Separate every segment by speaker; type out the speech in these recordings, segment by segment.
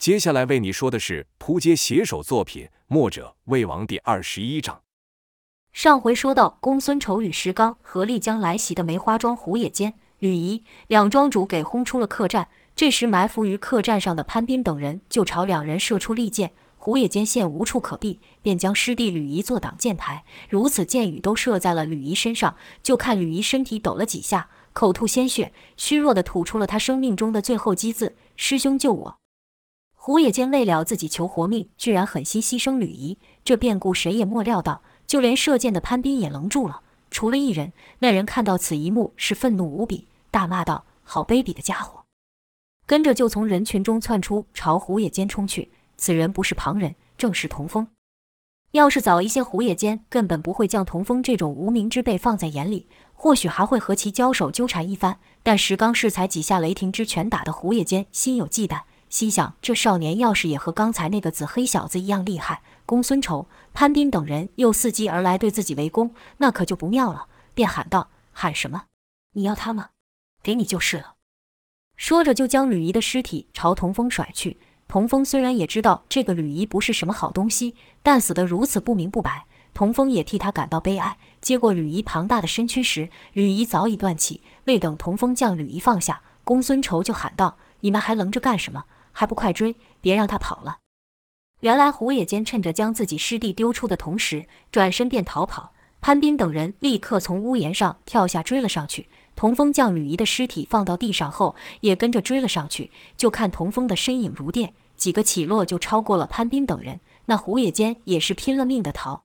Speaker 1: 接下来为你说的是扑街写手作品《墨者魏王》第二十一章。
Speaker 2: 上回说到，公孙丑与石刚合力将来袭的梅花庄胡野间、吕仪两庄主给轰出了客栈。这时，埋伏于客栈上的潘斌等人就朝两人射出利箭。胡野间现无处可避，便将师弟吕仪坐挡箭台。如此箭雨都射在了吕仪身上，就看吕仪身体抖了几下，口吐鲜血，虚弱地吐出了他生命中的最后机字：“师兄救我！”胡野间为了自己求活命，居然狠心牺牲吕仪。这变故谁也莫料到，就连射箭的潘斌也愣住了。除了一人，那人看到此一幕是愤怒无比，大骂道：“好卑鄙的家伙！”跟着就从人群中窜出，朝胡野间冲去。此人不是旁人，正是童风。要是早一些，胡野间根本不会将童风这种无名之辈放在眼里，或许还会和其交手纠缠一番。但石刚适才几下雷霆之拳打得胡野间心有忌惮，心想这少年要是也和刚才那个紫黑小子一样厉害，公孙仇、潘斌等人又伺机而来对自己围攻，那可就不妙了。便喊道：“喊什么？你要他吗？给你就是了。”说着就将吕仪的尸体朝童风甩去。童风虽然也知道这个吕仪不是什么好东西，但死得如此不明不白，童风也替他感到悲哀。接过吕仪庞大的身躯时，吕仪早已断气。未等童风将吕仪放下，公孙仇就喊道：“你们还愣着干什么？还不快追！别让他跑了！”原来胡野间趁着将自己师弟丢出的同时，转身便逃跑。潘斌等人立刻从屋檐上跳下追了上去。童风将吕仪的尸体放到地上后，也跟着追了上去。就看童风的身影如电，几个起落就超过了潘斌等人。那胡野间也是拼了命的逃，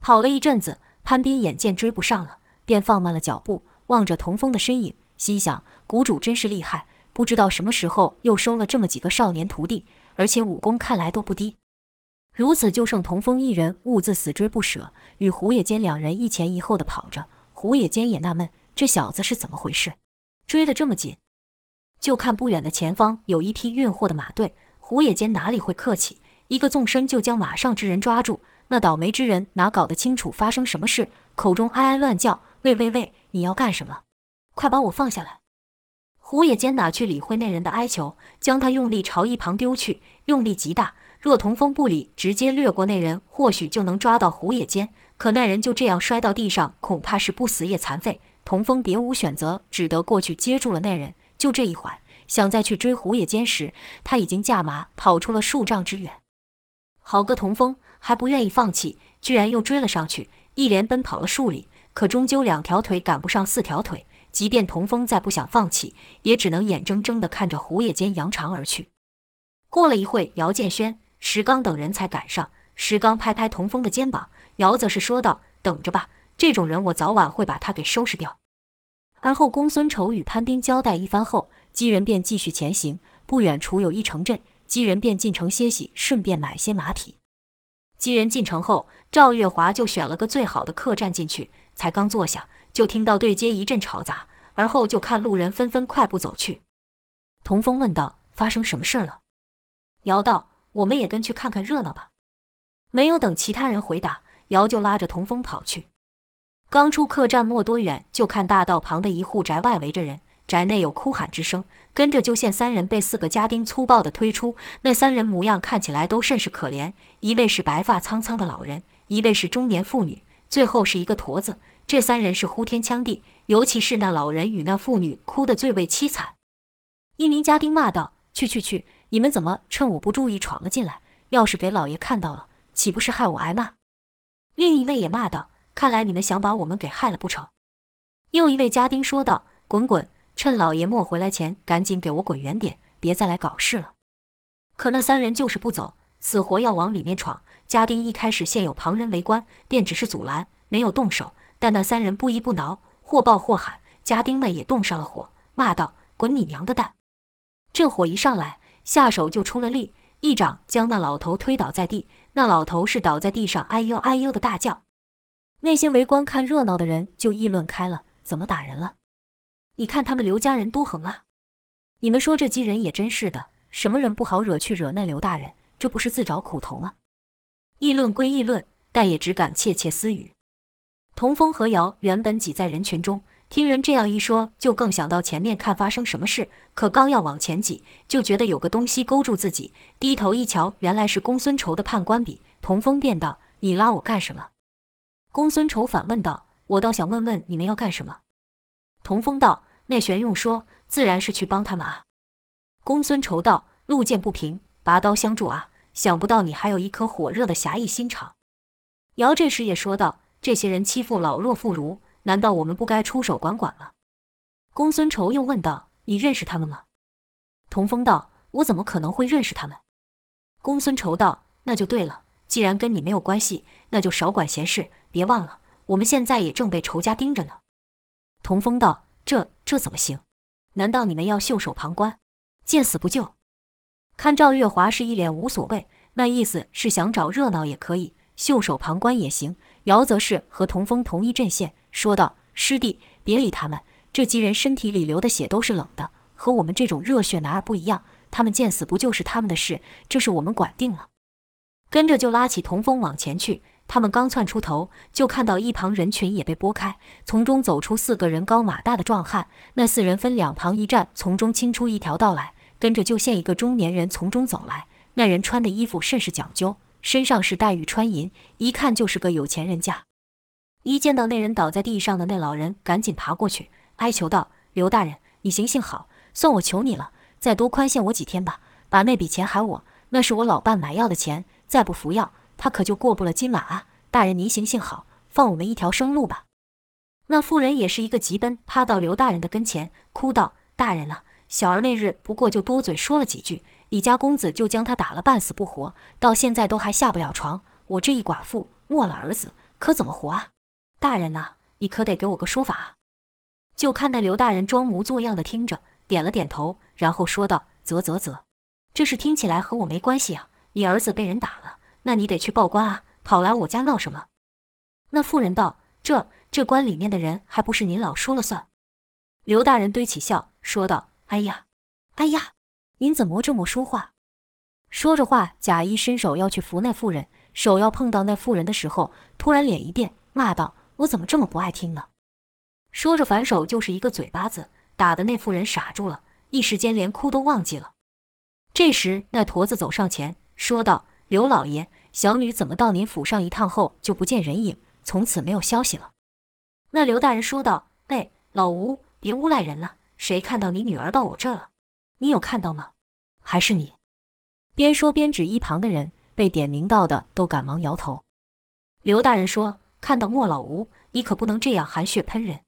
Speaker 2: 跑了一阵子，潘斌眼见追不上了，便放慢了脚步，望着童风的身影，心想：谷主真是厉害，不知道什么时候又收了这么几个少年徒弟，而且武功看来都不低。如此就剩童风一人，兀自死追不舍，与胡野间两人一前一后的跑着。胡野间也纳闷。这小子是怎么回事？追得这么紧？就看不远的前方有一批运货的马队。胡野间哪里会客气，一个纵身就将马上之人抓住。那倒霉之人哪搞得清楚发生什么事，口中哀哀乱叫：“喂喂喂，你要干什么？快把我放下来！”胡野间哪去理会那人的哀求，将他用力朝一旁丢去，用力极大。若童风不理，直接掠过那人，或许就能抓到胡野间。可那人就这样摔到地上，恐怕是不死也残废。童风别无选择，只得过去接住了那人。就这一会儿，想再去追胡野间时，他已经驾马跑出了数丈之远。好个童风，还不愿意放弃，居然又追了上去，一连奔跑了数里。可终究两条腿赶不上四条腿，即便童风再不想放弃，也只能眼睁睁地看着胡野间扬长而去。过了一会，姚建轩、石刚等人才赶上。石刚拍拍童风的肩膀，姚则是说道：“等着吧。”这种人，我早晚会把他给收拾掉。而后，公孙丑与潘斌交代一番后，几人便继续前行。不远处有一城镇，几人便进城歇息，顺便买些马匹。几人进城后，赵月华就选了个最好的客栈进去，才刚坐下，就听到对街一阵吵杂，而后就看路人纷纷快步走去。童风问道：“发生什么事了？”姚道：“我们也跟去看看热闹吧。”没有等其他人回答，姚就拉着童风跑去。刚出客栈没多远，就看大道旁的一户宅外围着人，宅内有哭喊之声。跟着就见三人被四个家丁粗暴地推出。那三人模样看起来都甚是可怜，一位是白发苍苍的老人，一位是中年妇女，最后是一个驼子。这三人是呼天抢地，尤其是那老人与那妇女哭得最为凄惨。一名家丁骂道：“去去去！你们怎么趁我不注意闯了进来？要是给老爷看到了，岂不是害我挨骂？”另一位也骂道。看来你们想把我们给害了不成？又一位家丁说道：“滚滚！趁老爷莫回来前，赶紧给我滚远点，别再来搞事了。”可那三人就是不走，死活要往里面闯。家丁一开始见有旁人围观，便只是阻拦，没有动手。但那三人不依不挠，或抱或喊，家丁们也动上了火，骂道：“滚你娘的蛋！”这火一上来，下手就出了力，一掌将那老头推倒在地。那老头是倒在地上，哎呦哎呦的大叫。那些围观看热闹的人就议论开了：怎么打人了？你看他们刘家人多横啊！你们说这几人也真是的，什么人不好惹，去惹那刘大人，这不是自找苦头吗？议论归议论，但也只敢窃窃私语。童风和姚原本挤在人群中，听人这样一说，就更想到前面看发生什么事。可刚要往前挤，就觉得有个东西勾住自己，低头一瞧，原来是公孙仇的判官笔。童风便道：“你拉我干什么？”公孙仇反问道：“我倒想问问你们要干什么？”童风道：“那玄用说，自然是去帮他们啊。”公孙仇道：“路见不平，拔刀相助啊！想不到你还有一颗火热的侠义心肠。”尧这时也说道：“这些人欺负老弱妇孺。”难道我们不该出手管管了？公孙仇又问道：“你认识他们吗？”童风道：“我怎么可能会认识他们？”公孙仇道：“那就对了，既然跟你没有关系，那就少管闲事。别忘了，我们现在也正被仇家盯着呢。”童风道：“这这怎么行？难道你们要袖手旁观，见死不救？”看赵月华是一脸无所谓，那意思是想找热闹也可以，袖手旁观也行。姚则是和童风同一阵线。说道：“师弟，别理他们。这几人身体里流的血都是冷的，和我们这种热血男儿不一样。他们见死不救是他们的事，这是我们管定了。”跟着就拉起童风往前去。他们刚窜出头，就看到一旁人群也被拨开，从中走出四个人高马大的壮汉。那四人分两旁一站，从中清出一条道来。跟着就见一个中年人从中走来。那人穿的衣服甚是讲究，身上是黛玉穿银，一看就是个有钱人家。一见到那人倒在地上的那老人，赶紧爬过去，哀求道：“刘大人，你行行好，算我求你了，再多宽限我几天吧，把那笔钱还我，那是我老伴买药的钱，再不服药，他可就过不了今晚啊！大人您行行好，放我们一条生路吧。”那妇人也是一个急奔，趴到刘大人的跟前，哭道：“大人啊，小儿那日不过就多嘴说了几句，李家公子就将他打了半死不活，到现在都还下不了床，我这一寡妇没了儿子，可怎么活啊？”大人呐，你可得给我个说法啊！就看那刘大人装模作样的听着，点了点头，然后说道：“啧啧啧，这事听起来和我没关系啊！你儿子被人打了，那你得去报官啊！跑来我家闹什么？”那妇人道：“这这官里面的人还不是您老说了算？”刘大人堆起笑，说道：“哎呀，哎呀，您怎么这么说话？”说着话，贾一伸手要去扶那妇人，手要碰到那妇人的时候，突然脸一变，骂道：我怎么这么不爱听呢？说着反手就是一个嘴巴子，打得那妇人傻住了，一时间连哭都忘记了。这时那驼子走上前说道：“刘老爷，小女怎么到您府上一趟后就不见人影，从此没有消息了？”那刘大人说道：“哎，老吴，别诬赖人了，谁看到你女儿到我这了？你有看到吗？还是你？”边说边指一旁的人，被点名到的都赶忙摇头。刘大人说。看到莫老吴，你可不能这样含血喷人。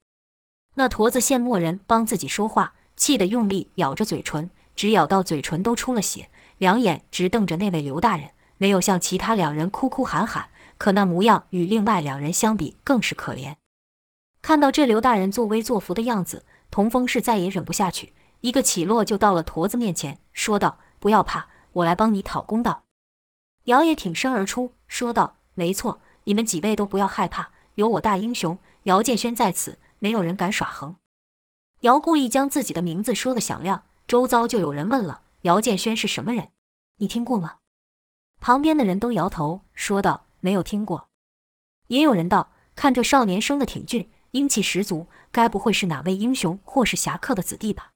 Speaker 2: 那驼子见莫人帮自己说话，气得用力咬着嘴唇，直咬到嘴唇都出了血，两眼直瞪着那位刘大人，没有像其他两人哭哭喊喊，可那模样与另外两人相比更是可怜。看到这刘大人作威作福的样子，童风是再也忍不下去，一个起落就到了驼子面前，说道：“不要怕，我来帮你讨公道。”尧也挺身而出，说道：“没错。”你们几位都不要害怕，有我大英雄姚建轩在此，没有人敢耍横。姚故意将自己的名字说得响亮，周遭就有人问了：姚建轩是什么人？你听过吗？旁边的人都摇头，说道：没有听过。也有人道：看这少年生得挺俊，英气十足，该不会是哪位英雄或是侠客的子弟吧？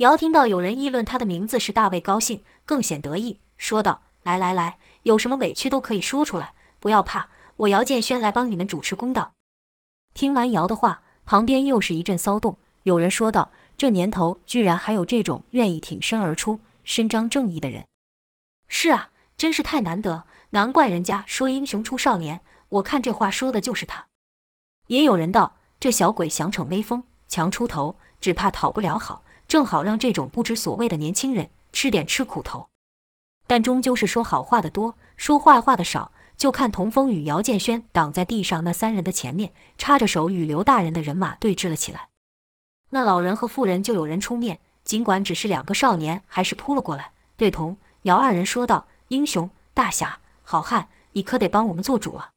Speaker 2: 姚听到有人议论他的名字，是大卫高兴，更显得意，说道：来来来，有什么委屈都可以说出来，不要怕。我姚建轩来帮你们主持公道。听完姚的话，旁边又是一阵骚动。有人说道：“这年头居然还有这种愿意挺身而出、伸张正义的人。”是啊，真是太难得，难怪人家说英雄出少年。我看这话说的就是他。也有人道：“这小鬼想逞威风，强出头，只怕讨不了好，正好让这种不知所谓的年轻人吃点吃苦头。”但终究是说好话的多，说坏话的少。就看童风与姚建轩挡在地上那三人的前面，插着手与刘大人的人马对峙了起来。那老人和妇人就有人出面，尽管只是两个少年，还是扑了过来，对童姚二人说道：“英雄大侠好汉，你可得帮我们做主啊！”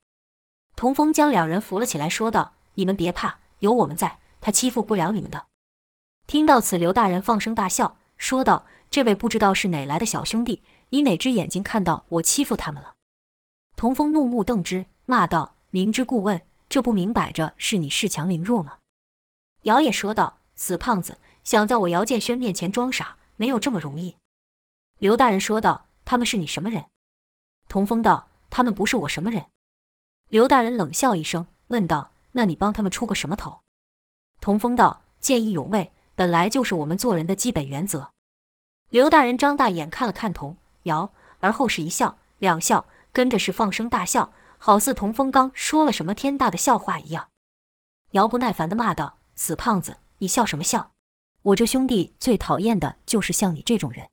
Speaker 2: 童风将两人扶了起来，说道：“你们别怕，有我们在，他欺负不了你们的。”听到此，刘大人放声大笑，说道：“这位不知道是哪来的小兄弟，你哪只眼睛看到我欺负他们了？”童风怒目瞪之，骂道：“明知故问，这不明摆着是你恃强凌弱吗？”姚也说道：“死胖子，想在我姚建轩面前装傻，没有这么容易。”刘大人说道：“他们是你什么人？”童风道：“他们不是我什么人。”刘大人冷笑一声，问道：“那你帮他们出个什么头？”童风道：“见义勇为，本来就是我们做人的基本原则。”刘大人张大眼看了看童姚，而后是一笑，两笑，跟着是放声大笑，好似童风刚说了什么天大的笑话一样。姚不耐烦地骂道：“死胖子，你笑什么笑？我这兄弟最讨厌的就是像你这种人。”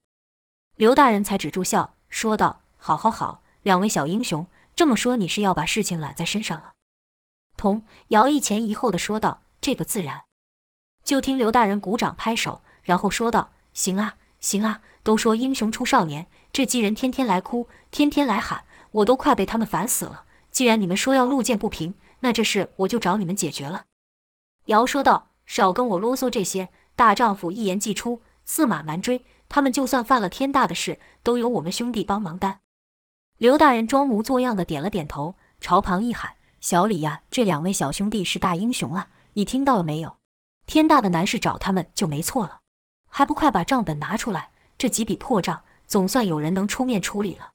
Speaker 2: 刘大人才止住笑，说道：“好好好，两位小英雄，这么说你是要把事情揽在身上了？”童姚一前一后的说道：“这个自然。”就听刘大人鼓掌拍手，然后说道：“行啊。”行啊，都说英雄出少年，这几人天天来哭，天天来喊，我都快被他们烦死了。既然你们说要路见不平，那这事我就找你们解决了。姚说道：“少跟我啰嗦这些，大丈夫一言既出，驷马难追。他们就算犯了天大的事，都有我们兄弟帮忙担。”刘大人装模作样的点了点头，朝旁一喊：“小李呀，这两位小兄弟是大英雄啊，你听到了没有？天大的难事找他们就没错了。”还不快把账本拿出来！这几笔破账，总算有人能出面处理了。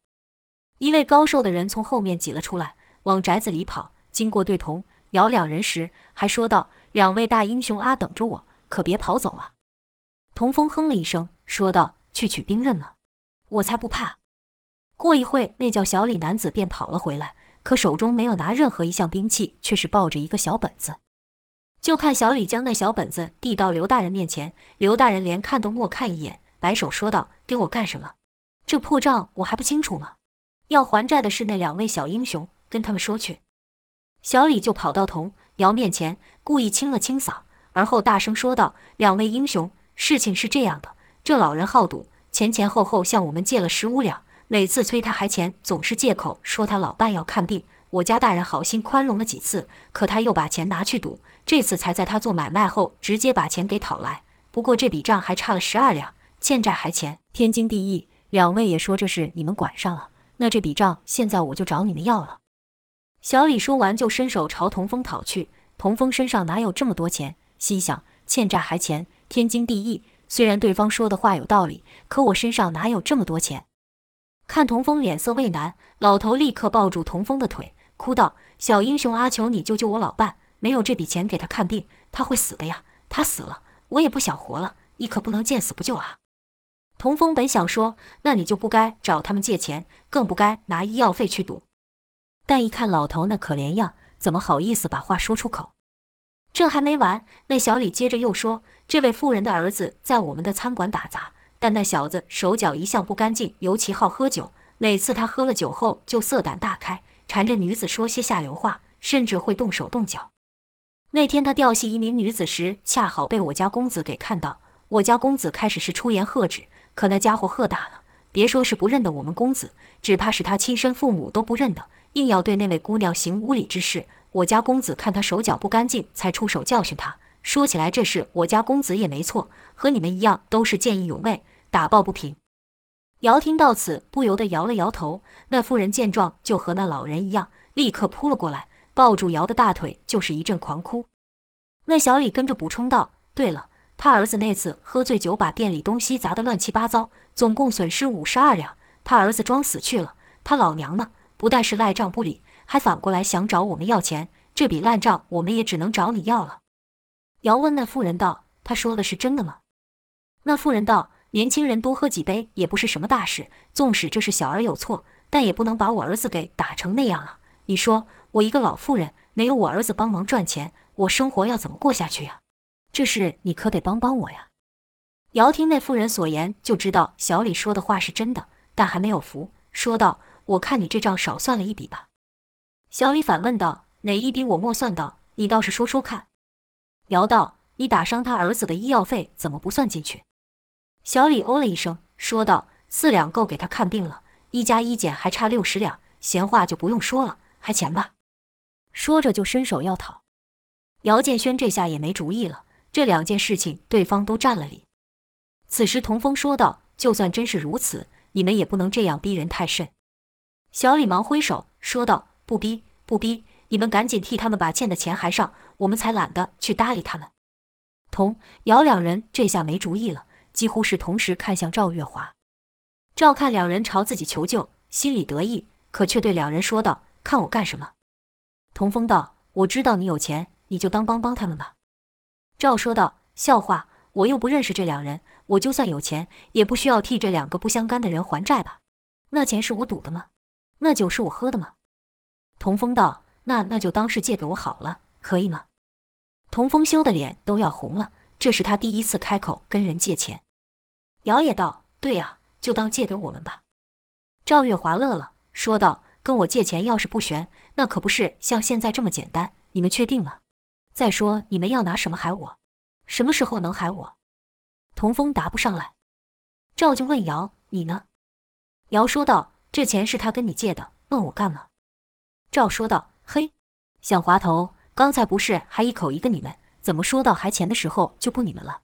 Speaker 2: 一位高瘦的人从后面挤了出来，往宅子里跑。经过对童姚两人时，还说道：“两位大英雄啊，等着我，可别跑走啊！”童风哼了一声，说道：“去取兵刃了，我才不怕。”过一会，那叫小李男子便跑了回来，可手中没有拿任何一项兵器，却是抱着一个小本子。就看小李将那小本子递到刘大人面前，刘大人连看都莫看一眼，摆手说道：“给我干什么？这破账我还不清楚吗？要还债的是那两位小英雄，跟他们说去。”小李就跑到童瑶面前，故意清了清嗓，而后大声说道：“两位英雄，事情是这样的，这老人好赌，前前后后向我们借了十五两，每次催他还钱，总是借口说他老伴要看病。”我家大人好心宽容了几次，可他又把钱拿去赌，这次才在他做买卖后直接把钱给讨来。不过这笔账还差了十二两，欠债还钱，天经地义。两位也说这事你们管上了，那这笔账现在我就找你们要了。小李说完就伸手朝童风讨去，童风身上哪有这么多钱？心想欠债还钱，天经地义。虽然对方说的话有道理，可我身上哪有这么多钱？看童风脸色为难，老头立刻抱住童风的腿。哭道：“小英雄阿，求你救救我老伴！没有这笔钱给他看病，他会死的呀！他死了，我也不想活了。你可不能见死不救啊！”童风本想说：“那你就不该找他们借钱，更不该拿医药费去赌。”但一看老头那可怜样，怎么好意思把话说出口？这还没完，那小李接着又说：“这位妇人的儿子在我们的餐馆打杂，但那小子手脚一向不干净，尤其好喝酒。每次他喝了酒后，就色胆大开。”缠着女子说些下流话，甚至会动手动脚。那天他调戏一名女子时，恰好被我家公子给看到。我家公子开始是出言喝止，可那家伙喝大了，别说是不认得我们公子，只怕是他亲生父母都不认得，硬要对那位姑娘行无礼之事。我家公子看他手脚不干净，才出手教训他。说起来，这事我家公子也没错，和你们一样，都是见义勇为，打抱不平。姚听到此，不由得摇了摇头。那妇人见状，就和那老人一样，立刻扑了过来，抱住姚的大腿，就是一阵狂哭。那小李跟着补充道：“对了，他儿子那次喝醉酒，把店里东西砸得乱七八糟，总共损失五十二两。他儿子装死去了，他老娘呢，不但是赖账不理，还反过来想找我们要钱。这笔烂账，我们也只能找你要了。”姚问那妇人道：“他说的是真的吗？”那妇人道。年轻人多喝几杯也不是什么大事，纵使这是小儿有错，但也不能把我儿子给打成那样啊！你说我一个老妇人，没有我儿子帮忙赚钱，我生活要怎么过下去呀？这事你可得帮帮我呀！姚听那妇人所言，就知道小李说的话是真的，但还没有服，说道：“我看你这账少算了一笔吧。”小李反问道：“哪一笔我莫算到？你倒是说说看。”姚道：“你打伤他儿子的医药费怎么不算进去？”小李哦了一声，说道：“四两够给他看病了，一加一减还差六十两，闲话就不用说了，还钱吧。”说着就伸手要讨。姚建轩这下也没主意了，这两件事情对方都占了理。此时童峰说道：“就算真是如此，你们也不能这样逼人太甚。”小李忙挥手说道：“不逼不逼，你们赶紧替他们把欠的钱还上，我们才懒得去搭理他们。”童、姚两人这下没主意了，几乎是同时看向赵月华。赵看两人朝自己求救，心里得意，可却对两人说道：“看我干什么？”童风道：“我知道你有钱，你就当帮帮他们吧。”赵说道：“笑话，我又不认识这两人，我就算有钱，也不需要替这两个不相干的人还债吧？那钱是我赌的吗？那酒是我喝的吗？”童风道：“那那就当是借给我好了，可以吗？”童风羞得脸都要红了，这是他第一次开口跟人借钱。姚也道：“对呀，就当借给我们吧。”赵月华乐了，说道：“跟我借钱要是不悬，那可不是像现在这么简单。你们确定吗？再说你们要拿什么害我？什么时候能害我？”童风答不上来。赵就问姚：“你呢？”姚说道：“这钱是他跟你借的，问我干嘛？”赵说道：“嘿，想滑头。”刚才不是还一口一个你们，怎么说到还钱的时候就不你们了？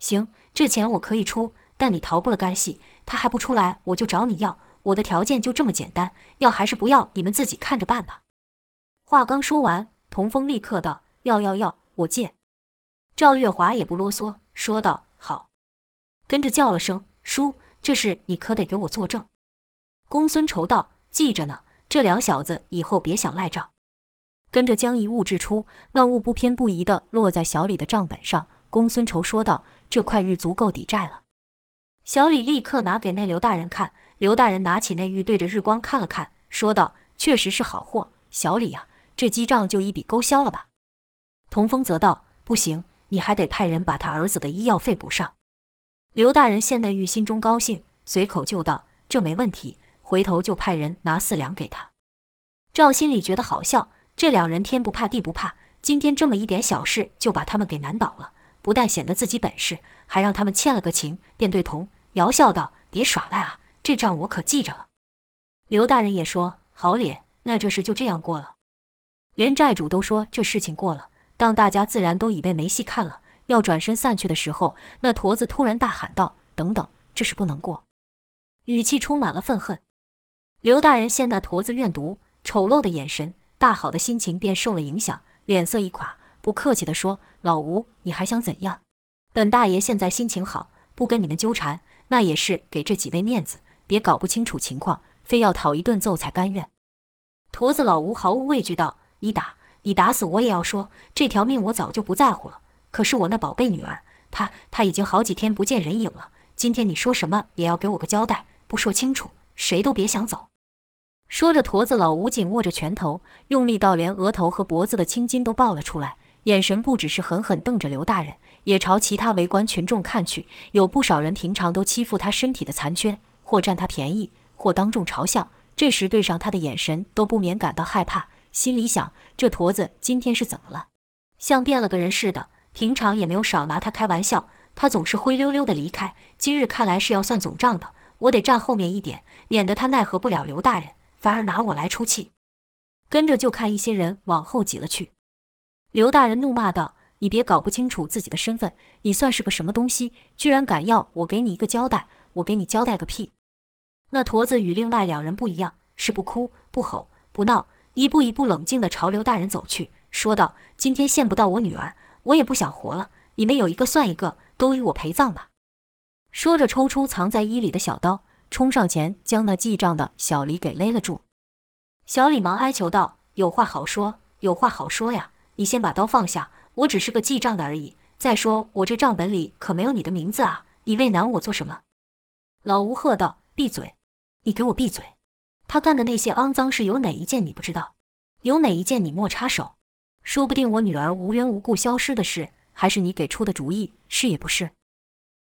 Speaker 2: 行，这钱我可以出，但你逃不了干系。他还不出来，我就找你要。我的条件就这么简单，要还是不要，你们自己看着办吧。话刚说完，童风立刻道：“要要要，我借。”赵月华也不啰嗦，说道：“好。”跟着叫了声“叔”，这事你可得给我作证。公孙仇道：“记着呢，这两小子以后别想赖账。”跟着将一物掷出，那物不偏不倚地落在小李的账本上。公孙仇说道：“这块玉足够抵债了。”小李立刻拿给那刘大人看。刘大人拿起那玉，对着日光看了看，说道：“确实是好货。小李呀、这记账就一笔勾销了吧。”童风则道：“不行，你还得派人把他儿子的医药费补上。”刘大人现在玉，心中高兴，随口就道：“这没问题。”回头就派人拿四两给他。赵心里觉得好笑。这两人天不怕地不怕，今天这么一点小事就把他们给难倒了，不但显得自己本事，还让他们欠了个情，便对童姚笑道：“别耍赖啊，这账我可记着了。”刘大人也说：“好脸，那这事就这样过了。”连债主都说这事情过了，当大家自然都以为没戏看了，要转身散去的时候，那驼子突然大喊道：“等等，这事不能过！”语气充满了愤恨。刘大人见那驼子怨毒丑陋的眼神。大好的心情便受了影响，脸色一垮，不客气地说：“老吴，你还想怎样？本大爷现在心情好，不跟你们纠缠，那也是给这几位面子。别搞不清楚情况，非要讨一顿揍才甘愿。”驼子老吴毫无畏惧道：“你打，你打死我也要说，这条命我早就不在乎了。可是我那宝贝女儿，她她已经好几天不见人影了。今天你说什么也要给我个交代，不说清楚，谁都别想走。”说着，驼子老吴紧握着拳头，用力到连额头和脖子的青筋都爆了出来，眼神不只是狠狠瞪着刘大人，也朝其他围观群众看去。有不少人平常都欺负他身体的残缺，或占他便宜，或当众嘲笑，这时对上他的眼神，都不免感到害怕，心里想：这驼子今天是怎么了？像变了个人似的。平常也没有少拿他开玩笑，他总是灰溜溜的离开。今日看来是要算总账的，我得站后面一点，免得他奈何不了刘大人。反而拿我来出气，跟着就看一些人往后挤了去。刘大人怒骂道：“你别搞不清楚自己的身份，你算是个什么东西？居然敢要我给你一个交代？我给你交代个屁！”那驼子与另外两人不一样，是不哭不吼不闹，一步一步冷静地朝刘大人走去，说道：“今天见不到我女儿，我也不想活了。你们有一个算一个，都与我陪葬吧。”说着，抽出藏在衣里的小刀。冲上前，将那记账的小李给勒了住。小李忙哀求道：“有话好说，有话好说呀！你先把刀放下，我只是个记账的而已。再说，我这账本里可没有你的名字啊！你为难我做什么？”老吴喝道：“闭嘴！你给我闭嘴！他干的那些肮脏事有哪一件你不知道？有哪一件你莫插手？说不定我女儿无缘无故消失的事，还是你给出的主意，是也不是？”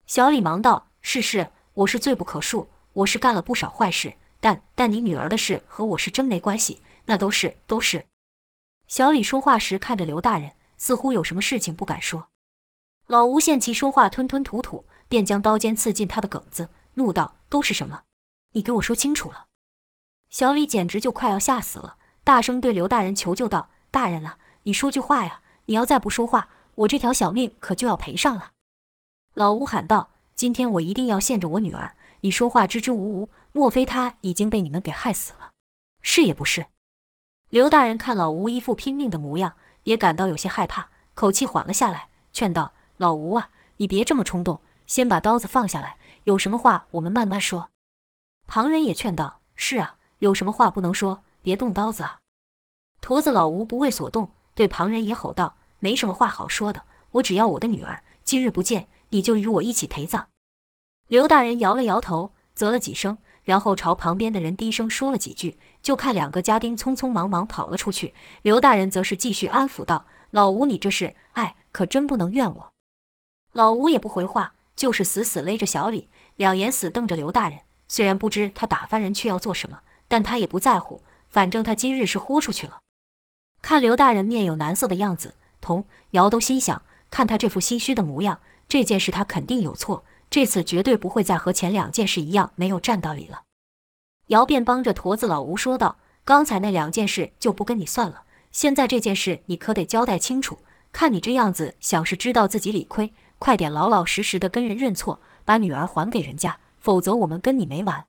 Speaker 2: 小李忙道：“是是，我是罪不可恕。”我是干了不少坏事，但但你女儿的事和我是真没关系，那都是都是。小李说话时看着刘大人，似乎有什么事情不敢说。老吴见其说话吞吞吐吐，便将刀尖刺进他的梗子，怒道：“都是什么？你给我说清楚了！”小李简直就快要吓死了，大声对刘大人求救道：“大人啊，你说句话呀！你要再不说话，我这条小命可就要赔上了。”老吴喊道：“今天我一定要见着我女儿。”你说话支支吾吾，莫非他已经被你们给害死了？是也不是？刘大人看老吴一副拼命的模样，也感到有些害怕，口气缓了下来，劝道：“老吴啊，你别这么冲动，先把刀子放下来，有什么话我们慢慢说。”旁人也劝道：“是啊，有什么话不能说，别动刀子啊。”驼子老吴不为所动，对旁人也吼道：“没什么话好说的，我只要我的女儿，今日不见，你就与我一起陪葬。”刘大人摇了摇头，啧了几声，然后朝旁边的人低声说了几句，就看两个家丁匆匆忙忙跑了出去。刘大人则是继续安抚道：“老吴，你这是……哎，可真不能怨我。”老吴也不回话，就是死死勒着小李，两眼死瞪着刘大人。虽然不知他打发人去要做什么，但他也不在乎，反正他今日是豁出去了。看刘大人面有难色的样子，童姚都心想：看他这副心虚的模样，这件事他肯定有错，这次绝对不会再和前两件事一样没有占道理了。姚便帮着驼子老吴说道：“刚才那两件事就不跟你算了，现在这件事你可得交代清楚。看你这样子，想是知道自己理亏，快点老老实实的跟人认错，把女儿还给人家，否则我们跟你没完。”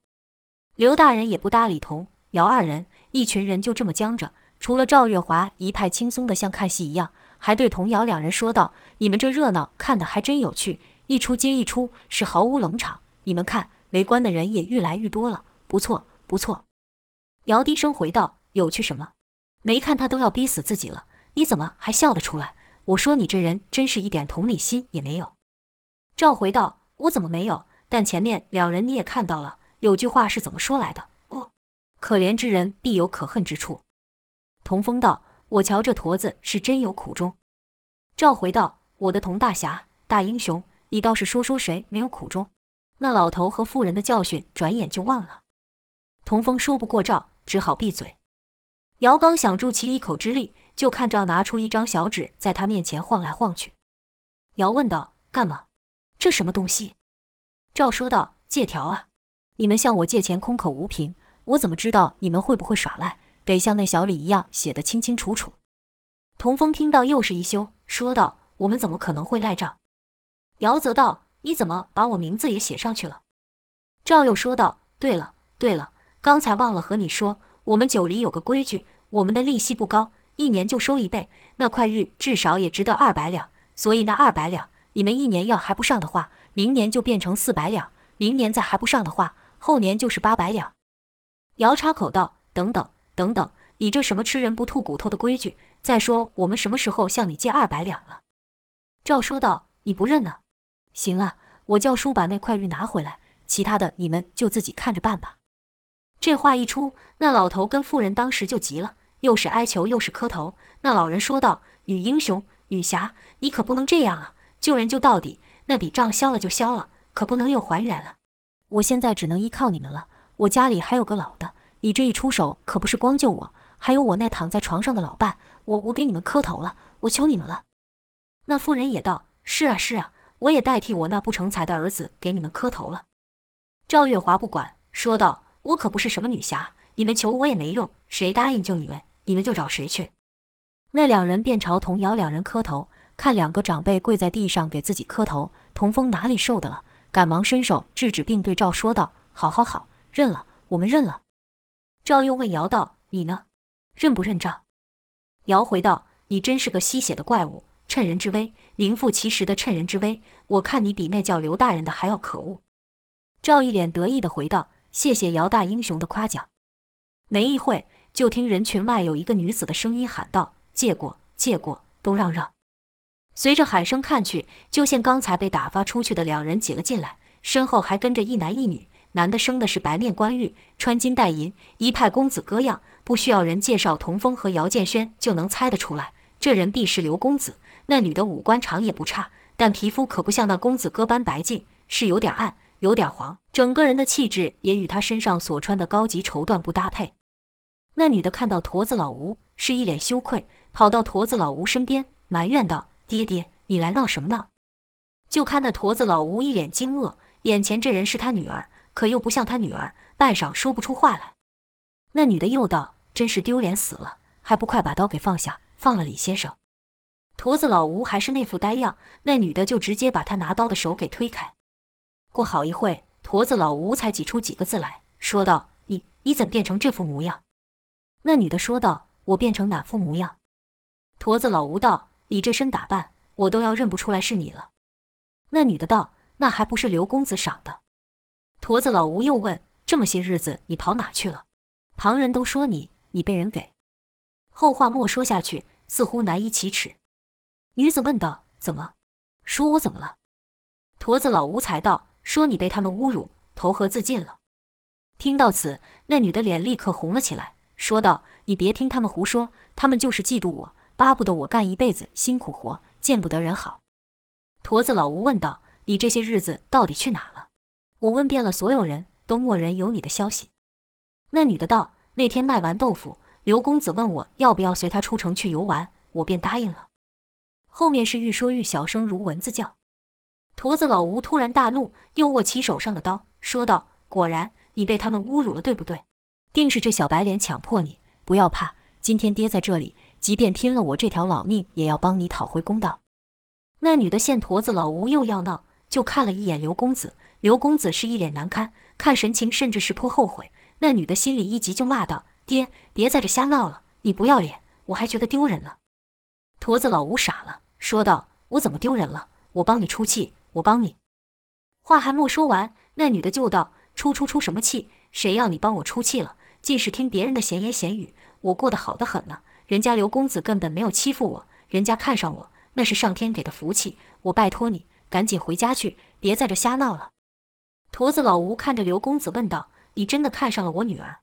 Speaker 2: 刘大人也不搭理童姚二人，一群人就这么僵着。除了赵月华一派轻松的像看戏一样，还对童瑶两人说道：“你们这热闹看得还真有趣，一出接一出，是毫无冷场。你们看，围观的人也愈来愈多了，不错，不错。”瑶低声回道：“有趣什么？没看他都要逼死自己了，你怎么还笑得出来？我说你这人真是一点同理心也没有。”赵回道：“我怎么没有？但前面两人你也看到了，有句话是怎么说来的？哦，可怜之人必有可恨之处。”童风道：“我瞧这驼子是真有苦衷。”赵回道：“我的童大侠、大英雄，你倒是说说谁没有苦衷？”那老头和妇人的教训转眼就忘了。童风说不过赵，只好闭嘴。姚刚想助其一口之力，就看赵拿出一张小纸，在他面前晃来晃去。姚问道：“干嘛？这什么东西？”赵说道：“借条啊！你们向我借钱，空口无凭，我怎么知道你们会不会耍赖？”得像那小李一样写得清清楚楚。童风听到又是一休，说道：“我们怎么可能会赖账？”姚泽道：“你怎么把我名字也写上去了？”赵又说道：“对了，对了，刚才忘了和你说，我们九黎有个规矩，我们的利息不高，一年就收一倍，那块玉至少也值得二百两，所以那二百两，你们一年要还不上的话，明年就变成四百两，明年再还不上的话，后年就是八百两。”姚插口道：“等等。”等等，你这什么吃人不吐骨头的规矩？再说我们什么时候向你借二百两了？赵说道：“你不认呢？行啊，我叫叔把那块玉拿回来，其他的你们就自己看着办吧。”这话一出，那老头跟妇人当时就急了，又是哀求又是磕头。那老人说道：“女英雄，女侠，你可不能这样啊！救人救到底，那笔账消了就消了，可不能又还原了。我现在只能依靠你们了，我家里还有个老的。”你这一出手可不是光救我，还有我那躺在床上的老伴，我我给你们磕头了，我求你们了。那妇人也道：“是啊是啊，我也代替我那不成才的儿子给你们磕头了。”赵月华不管，说道：“我可不是什么女侠，你们求我也没用，谁答应救你们，你们就找谁去。”那两人便朝童瑶两人磕头，看两个长辈跪在地上给自己磕头，童风哪里受得了，赶忙伸手制止，并对赵说道：“好好好，认了，我们认了。”赵又问姚道：“你呢？认不认账？”姚回道：“你真是个吸血的怪物，趁人之危，名副其实的趁人之危。我看你比那叫刘大人的还要可恶。”赵一脸得意的回道：“谢谢姚大英雄的夸奖。”没一会，就听人群外有一个女子的声音喊道：“借过，借过，都让让！”随着喊声看去，就见刚才被打发出去的两人挤了进来，身后还跟着一男一女。男的生的是白面冠玉，穿金戴银，一派公子哥样，不需要人介绍，童风和姚建轩就能猜得出来，这人必是刘公子。那女的五官长也不差，但皮肤可不像那公子哥般白净，是有点暗，有点黄，整个人的气质也与他身上所穿的高级绸缎不搭配。那女的看到驼子老吴，是一脸羞愧，跑到驼子老吴身边埋怨道：“爹爹，你来闹什么闹？”就看那驼子老吴一脸惊愕，眼前这人是他女儿。可又不像他女儿，半晌说不出话来。那女的又道：“真是丢脸死了，还不快把刀给放下，放了李先生。”驼子老吴还是那副呆样，那女的就直接把他拿刀的手给推开。过好一会，驼子老吴才挤出几个字来说道：“你你怎么变成这副模样？”那女的说道：“我变成哪副模样？”驼子老吴道：“你这身打扮，我都要认不出来是你了。”那女的道：“那还不是刘公子赏的。”驼子老吴又问：“这么些日子你跑哪去了？旁人都说你，你被人给……”后话莫说下去，似乎难以启齿。女子问道：“怎么？说我怎么了？”驼子老吴才道：“说你被他们侮辱，投河自尽了。”听到此，那女的脸立刻红了起来，说道：“你别听他们胡说，他们就是嫉妒我，巴不得我干一辈子辛苦活，见不得人好。”驼子老吴问道：“你这些日子到底去哪了？”我问遍了所有人，都没人有你的消息。那女的道：“那天卖完豆腐，刘公子问我要不要随他出城去游玩，我便答应了。”后面是愈说愈小声，如蚊子叫。驼子老吴突然大怒，又握起手上的刀，说道：“果然，你被他们侮辱了，对不对？定是这小白脸强迫你。不要怕，今天爹在这里，即便拼了我这条老命，也要帮你讨回公道。”那女的见驼子老吴又要闹，就看了一眼刘公子。刘公子是一脸难堪，看神情甚至是颇后悔。那女的心里一急，就骂道：“爹，别在这瞎闹了，你不要脸，我还觉得丢人了。”驼子老吴傻了，说道：“我怎么丢人了？我帮你出气。”我帮你，话还没说完，那女的就道：“出出出什么气？谁要你帮我出气了？尽是听别人的闲言闲语。我过得好得很呢，人家刘公子根本没有欺负我，人家看上我那是上天给的福气。我拜托你，赶紧回家去，别在这瞎闹了。”驼子老吴看着刘公子问道：“你真的看上了我女儿？”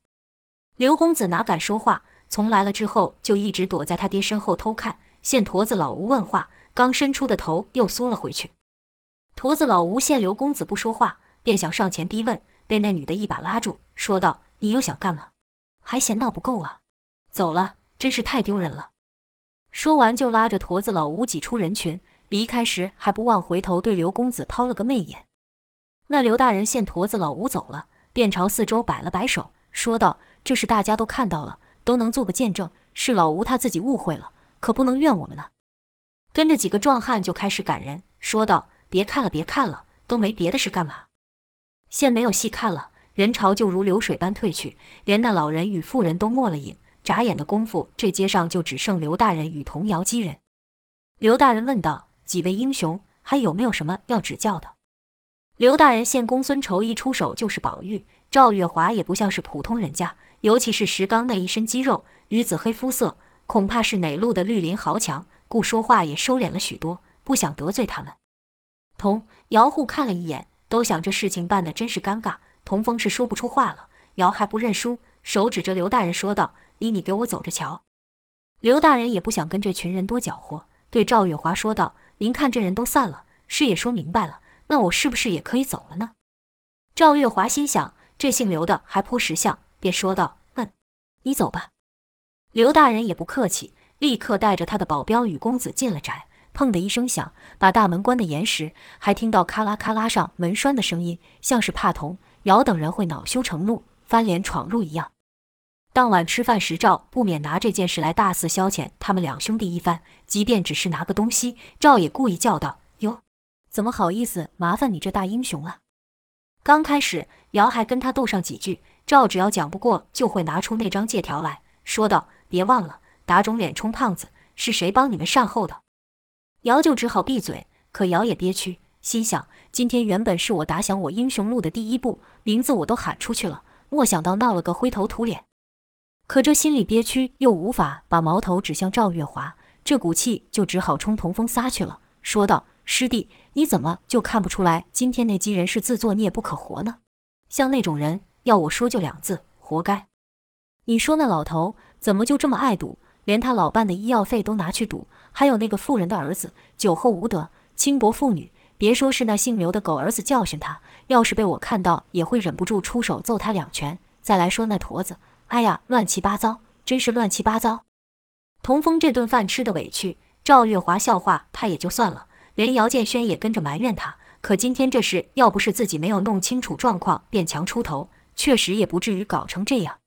Speaker 2: 刘公子哪敢说话，从来了之后就一直躲在他爹身后偷看。现驼子老吴问话，刚伸出的头又缩了回去。驼子老吴见刘公子不说话，便想上前逼问，被那女的一把拉住，说道：“你又想干嘛？还嫌闹不够啊？走了，真是太丢人了。”说完就拉着驼子老吴挤出人群，离开时还不忘回头对刘公子抛了个媚眼。那刘大人见驼子老吴走了，便朝四周摆了摆手，说道：“这事大家都看到了，都能做个见证，是老吴他自己误会了，可不能怨我们呢。”跟着几个壮汉就开始赶人，说道。别看了，别看了，都没别的事干嘛？现没有戏看了，人潮就如流水般退去，连那老人与妇人都没了影。眨眼的功夫，这街上就只剩刘大人与童谣几人。刘大人问道：“几位英雄，还有没有什么要指教的？”刘大人见公孙仇一出手就是宝玉，赵月华也不像是普通人家，尤其是石刚那一身肌肉，与紫黑肤色，恐怕是哪路的绿林豪强，故说话也收敛了许多，不想得罪他们。童姚户看了一眼，都想这事情办得真是尴尬。童风是说不出话了，姚还不认输，手指着刘大人说道：“你你给我走着瞧。”刘大人也不想跟这群人多搅和，对赵月华说道：“您看这人都散了，事也说明白了，那我是不是也可以走了呢？”赵月华心想，这姓刘的还颇识相，便说道：“嗯，你走吧。”刘大人也不客气，立刻带着他的保镖与公子进了宅。砰的一声响，把大门关得严实，还听到咔啦咔啦上门栓的声音，像是怕童姚等人会恼羞成怒，翻脸闯入一样。当晚吃饭时，赵不免拿这件事来大肆消遣他们两兄弟一番，即便只是拿个东西，赵也故意叫道：“哟，怎么好意思麻烦你这大英雄了？”刚开始，姚还跟他斗上几句，赵只要讲不过，就会拿出那张借条来说道：“别忘了，打肿脸充胖子，是谁帮你们善后的？”姚就只好闭嘴，可姚也憋屈，心想：今天原本是我打响我英雄路的第一步，名字我都喊出去了，没想到闹了个灰头土脸。可这心里憋屈，又无法把矛头指向赵月华，这股气就只好冲童风撒去了，说道：“师弟，你怎么就看不出来，今天那几人是自作孽不可活呢？像那种人，要我说就两字：活该。你说那老头怎么就这么爱赌，连他老伴的医药费都拿去赌？”还有那个妇人的儿子，酒后无德，轻薄妇女。别说是那姓刘的狗儿子教训他，要是被我看到，也会忍不住出手揍他两拳。再来说那驼子，哎呀，乱七八糟，真是乱七八糟。童风这顿饭吃得委屈，赵月华笑话他也就算了，连姚建轩也跟着埋怨他。可今天这事，要不是自己没有弄清楚状况，便强出头，确实也不至于搞成这样。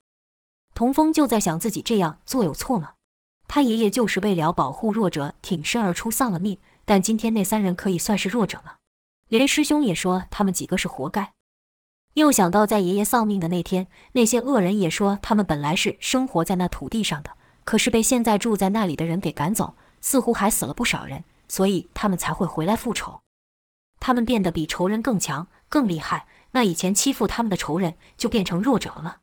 Speaker 2: 童风就在想，自己这样做有错吗？他爷爷就是为了保护弱者，挺身而出，丧了命。但今天那三人可以算是弱者吗？连师兄也说他们几个是活该。又想到在爷爷丧命的那天，那些恶人也说他们本来是生活在那土地上的，可是被现在住在那里的人给赶走，似乎还死了不少人，所以他们才会回来复仇。他们变得比仇人更强、更厉害，那以前欺负他们的仇人就变成弱者了。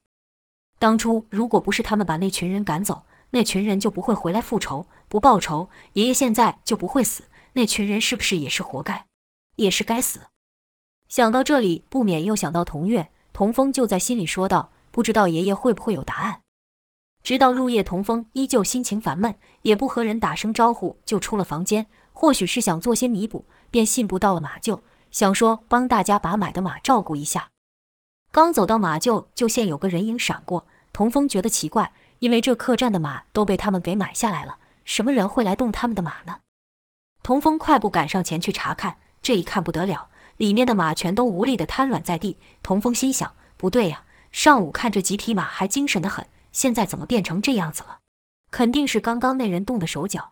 Speaker 2: 当初如果不是他们把那群人赶走，那群人就不会回来复仇。不报仇，爷爷现在就不会死。那群人是不是也是活该？也是该死。想到这里，不免又想到童月。童风就在心里说道：“不知道爷爷会不会有答案。”直到入夜，童风依旧心情烦闷，也不和人打声招呼，就出了房间。或许是想做些弥补，便信步到了马厩，想说帮大家把买的马照顾一下。刚走到马厩，就见有个人影闪过。童风觉得奇怪，因为这客栈的马都被他们给买下来了，什么人会来动他们的马呢？童风快步赶上前去查看，这一看不得了。里面的马全都无力地瘫软在地，童风心想：不对呀，上午看这几匹马还精神得很，现在怎么变成这样子了？肯定是刚刚那人动的手脚，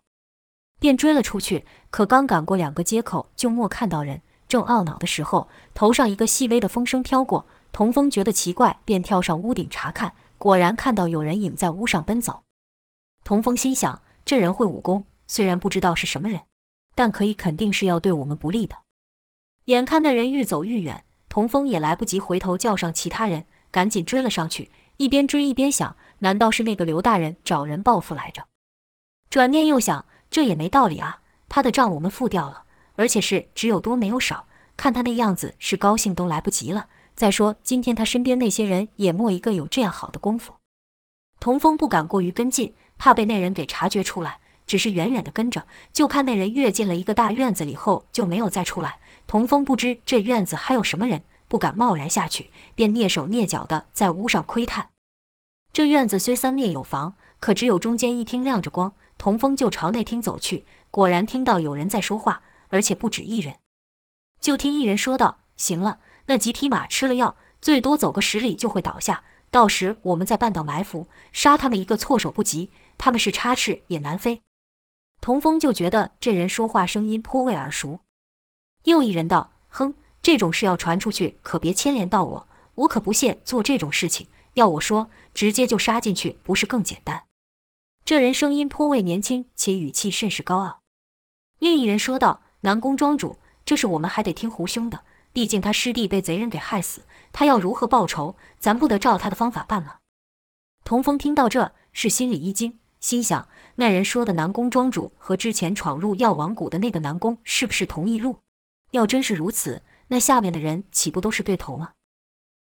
Speaker 2: 便追了出去。可刚赶过两个街口，就没看到人。正懊恼的时候，头上一个细微的风声飘过，童风觉得奇怪，便跳上屋顶查看，果然看到有人影在屋上奔走。童风心想：这人会武功，虽然不知道是什么人，但可以肯定是要对我们不利的。眼看那人愈走愈远，童风也来不及回头叫上其他人，赶紧追了上去。一边追一边想：难道是那个刘大人找人报复来着？转念又想，这也没道理啊！他的账我们付掉了，而且是只有多没有少。看他那样子，是高兴都来不及了。再说今天他身边那些人也没一个有这样好的功夫。童风不敢过于跟进，怕被那人给察觉出来，只是远远地跟着。就看那人跃进了一个大院子里后，就没有再出来。童风不知这院子还有什么人，不敢贸然下去，便蹑手蹑脚地在屋上窥探。这院子虽三面有房，可只有中间一厅亮着光。童风就朝那厅走去，果然听到有人在说话，而且不止一人。就听一人说道：“行了，那几匹马吃了药，最多走个十里就会倒下。到时我们在半道埋伏，杀他们一个措手不及。他们是插翅也难飞。”童风就觉得这人说话声音颇为耳熟。又一人道：“哼，这种事要传出去，可别牵连到我。我可不屑做这种事情。要我说，直接就杀进去，不是更简单？”这人声音颇为年轻，且语气甚是高傲。另一人说道：“南宫庄主，这事我们还得听胡兄的。毕竟他师弟被贼人给害死，他要如何报仇，咱不得照他的方法办了。”童风听到这，是心里一惊，心想：那人说的南宫庄主和之前闯入药王谷的那个南宫，是不是同一路？要真是如此，那下面的人岂不都是对头吗？